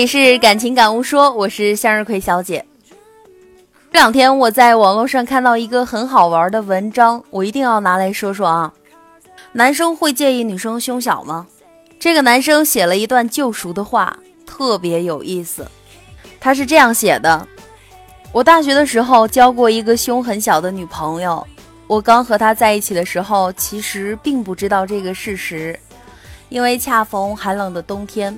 里是感情感悟说，我是向日葵小姐。这两天我在网络上看到一个很好玩的文章，我一定要拿来说说啊。男生会介意女生胸小吗？这个男生写了一段救赎的话，特别有意思。他是这样写的：我大学的时候交过一个胸很小的女朋友，我刚和她在一起的时候，其实并不知道这个事实，因为恰逢寒冷的冬天。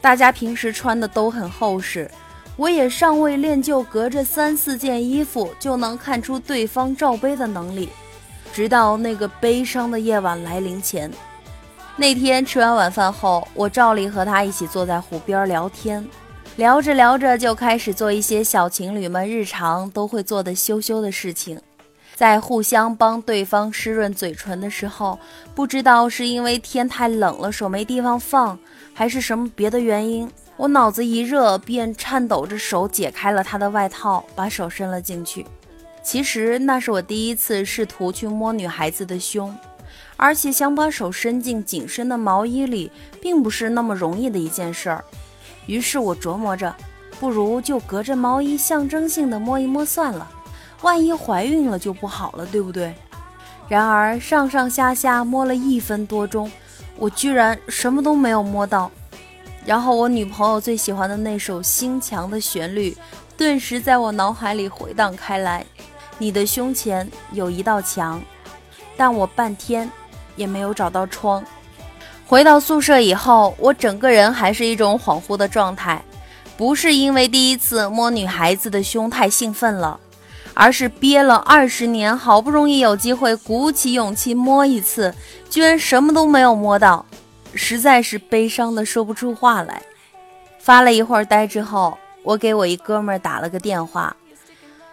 大家平时穿的都很厚实，我也尚未练就隔着三四件衣服就能看出对方罩杯的能力。直到那个悲伤的夜晚来临前，那天吃完晚饭后，我照例和他一起坐在湖边聊天，聊着聊着就开始做一些小情侣们日常都会做的羞羞的事情。在互相帮对方湿润嘴唇的时候，不知道是因为天太冷了，手没地方放。还是什么别的原因，我脑子一热，便颤抖着手解开了他的外套，把手伸了进去。其实那是我第一次试图去摸女孩子的胸，而且想把手伸进紧身的毛衣里，并不是那么容易的一件事儿。于是我琢磨着，不如就隔着毛衣象征性的摸一摸算了，万一怀孕了就不好了，对不对？然而上上下下摸了一分多钟。我居然什么都没有摸到，然后我女朋友最喜欢的那首《心墙》的旋律，顿时在我脑海里回荡开来。你的胸前有一道墙，但我半天也没有找到窗。回到宿舍以后，我整个人还是一种恍惚的状态，不是因为第一次摸女孩子的胸太兴奋了。而是憋了二十年，好不容易有机会，鼓起勇气摸一次，居然什么都没有摸到，实在是悲伤的说不出话来。发了一会儿呆之后，我给我一哥们儿打了个电话，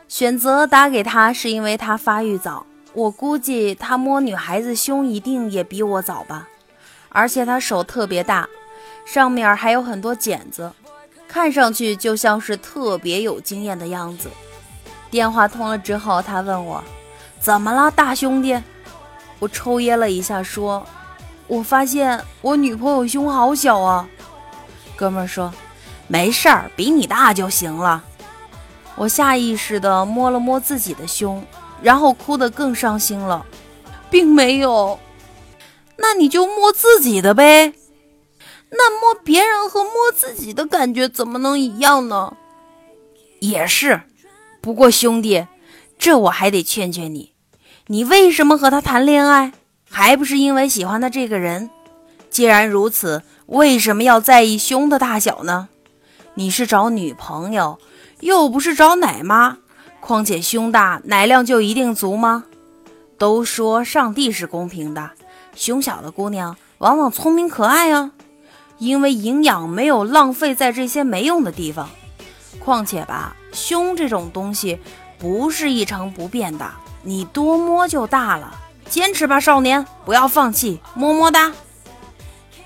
选择打给他是因为他发育早，我估计他摸女孩子胸一定也比我早吧，而且他手特别大，上面还有很多茧子，看上去就像是特别有经验的样子。电话通了之后，他问我：“怎么了，大兄弟？”我抽噎了一下，说：“我发现我女朋友胸好小啊。”哥们儿说：“没事儿，比你大就行了。”我下意识的摸了摸自己的胸，然后哭得更伤心了，并没有。那你就摸自己的呗。那摸别人和摸自己的感觉怎么能一样呢？也是。不过兄弟，这我还得劝劝你，你为什么和他谈恋爱，还不是因为喜欢他这个人？既然如此，为什么要在意胸的大小呢？你是找女朋友，又不是找奶妈，况且胸大奶量就一定足吗？都说上帝是公平的，胸小的姑娘往往聪明可爱啊，因为营养没有浪费在这些没用的地方。况且吧。胸这种东西不是一成不变的，你多摸就大了。坚持吧，少年，不要放弃，么么哒。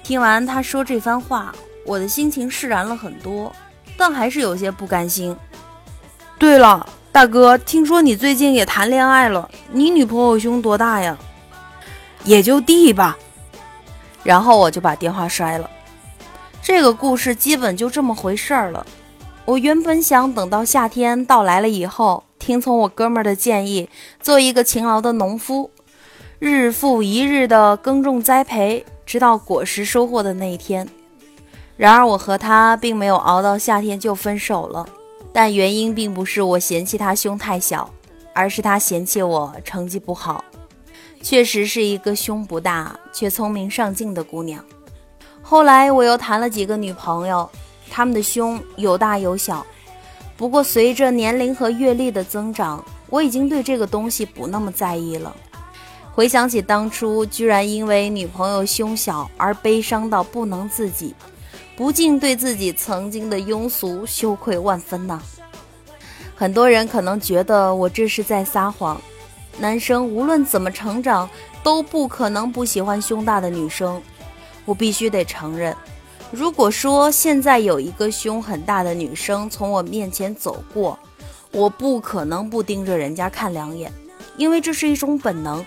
听完他说这番话，我的心情释然了很多，但还是有些不甘心。对了，大哥，听说你最近也谈恋爱了，你女朋友胸多大呀？也就 D 吧。然后我就把电话摔了。这个故事基本就这么回事儿了。我原本想等到夏天到来了以后，听从我哥们儿的建议，做一个勤劳的农夫，日复一日的耕种栽培，直到果实收获的那一天。然而，我和他并没有熬到夏天就分手了。但原因并不是我嫌弃他胸太小，而是他嫌弃我成绩不好。确实是一个胸不大却聪明上进的姑娘。后来，我又谈了几个女朋友。他们的胸有大有小，不过随着年龄和阅历的增长，我已经对这个东西不那么在意了。回想起当初居然因为女朋友胸小而悲伤到不能自己，不禁对自己曾经的庸俗羞愧万分呐。很多人可能觉得我这是在撒谎，男生无论怎么成长，都不可能不喜欢胸大的女生。我必须得承认。如果说现在有一个胸很大的女生从我面前走过，我不可能不盯着人家看两眼，因为这是一种本能。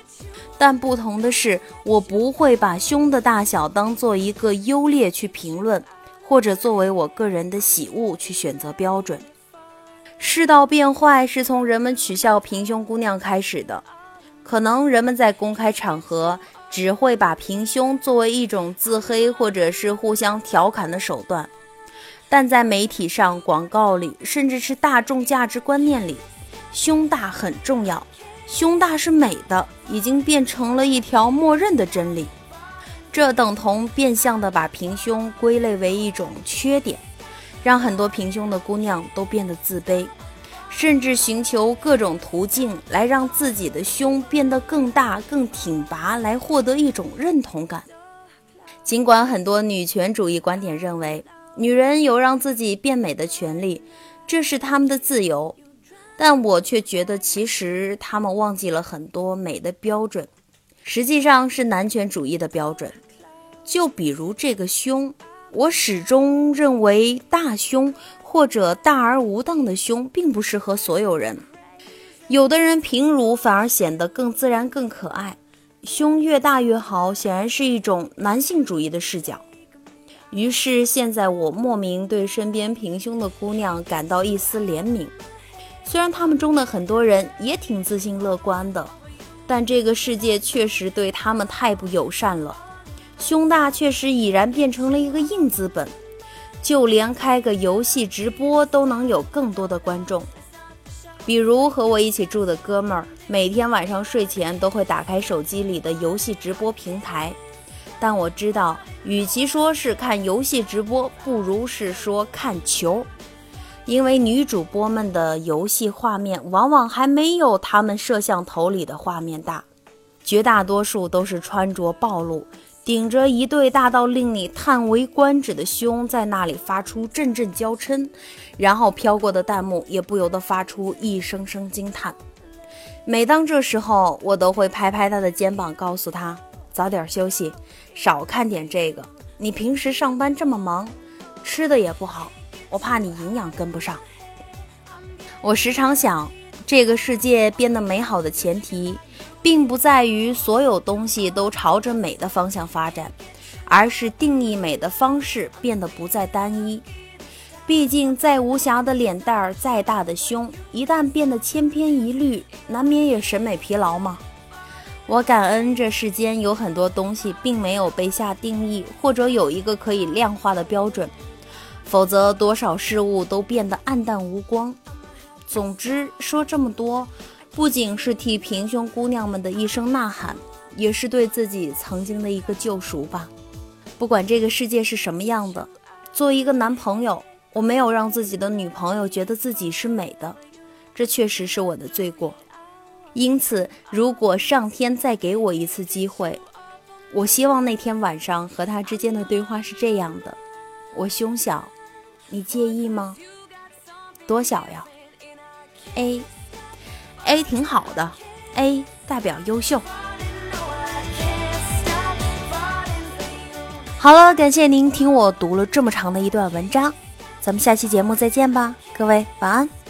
但不同的是，我不会把胸的大小当做一个优劣去评论，或者作为我个人的喜恶去选择标准。世道变坏是从人们取笑平胸姑娘开始的，可能人们在公开场合只会把平胸作为一种自黑或者是互相调侃的手段，但在媒体上、广告里，甚至是大众价值观念里，胸大很重要，胸大是美的，已经变成了一条默认的真理。这等同变相的把平胸归类为一种缺点。让很多平胸的姑娘都变得自卑，甚至寻求各种途径来让自己的胸变得更大、更挺拔，来获得一种认同感。尽管很多女权主义观点认为女人有让自己变美的权利，这是她们的自由，但我却觉得其实她们忘记了很多美的标准，实际上是男权主义的标准。就比如这个胸。我始终认为，大胸或者大而无当的胸并不适合所有人。有的人平乳反而显得更自然、更可爱。胸越大越好，显然是一种男性主义的视角。于是，现在我莫名对身边平胸的姑娘感到一丝怜悯。虽然她们中的很多人也挺自信乐观的，但这个世界确实对她们太不友善了。胸大确实已然变成了一个硬资本，就连开个游戏直播都能有更多的观众。比如和我一起住的哥们儿，每天晚上睡前都会打开手机里的游戏直播平台。但我知道，与其说是看游戏直播，不如是说看球，因为女主播们的游戏画面往往还没有他们摄像头里的画面大，绝大多数都是穿着暴露。顶着一对大到令你叹为观止的胸，在那里发出阵阵娇嗔，然后飘过的弹幕也不由得发出一声声惊叹。每当这时候，我都会拍拍他的肩膀，告诉他早点休息，少看点这个。你平时上班这么忙，吃的也不好，我怕你营养跟不上。我时常想，这个世界变得美好的前提。并不在于所有东西都朝着美的方向发展，而是定义美的方式变得不再单一。毕竟，再无瑕的脸蛋儿，再大的胸，一旦变得千篇一律，难免也审美疲劳嘛。我感恩这世间有很多东西并没有被下定义，或者有一个可以量化的标准，否则多少事物都变得暗淡无光。总之，说这么多。不仅是替平胸姑娘们的一声呐喊，也是对自己曾经的一个救赎吧。不管这个世界是什么样的，作为一个男朋友，我没有让自己的女朋友觉得自己是美的，这确实是我的罪过。因此，如果上天再给我一次机会，我希望那天晚上和他之间的对话是这样的：我胸小，你介意吗？多小呀？A。A 挺好的，A 代表优秀。好了，感谢您听我读了这么长的一段文章，咱们下期节目再见吧，各位晚安。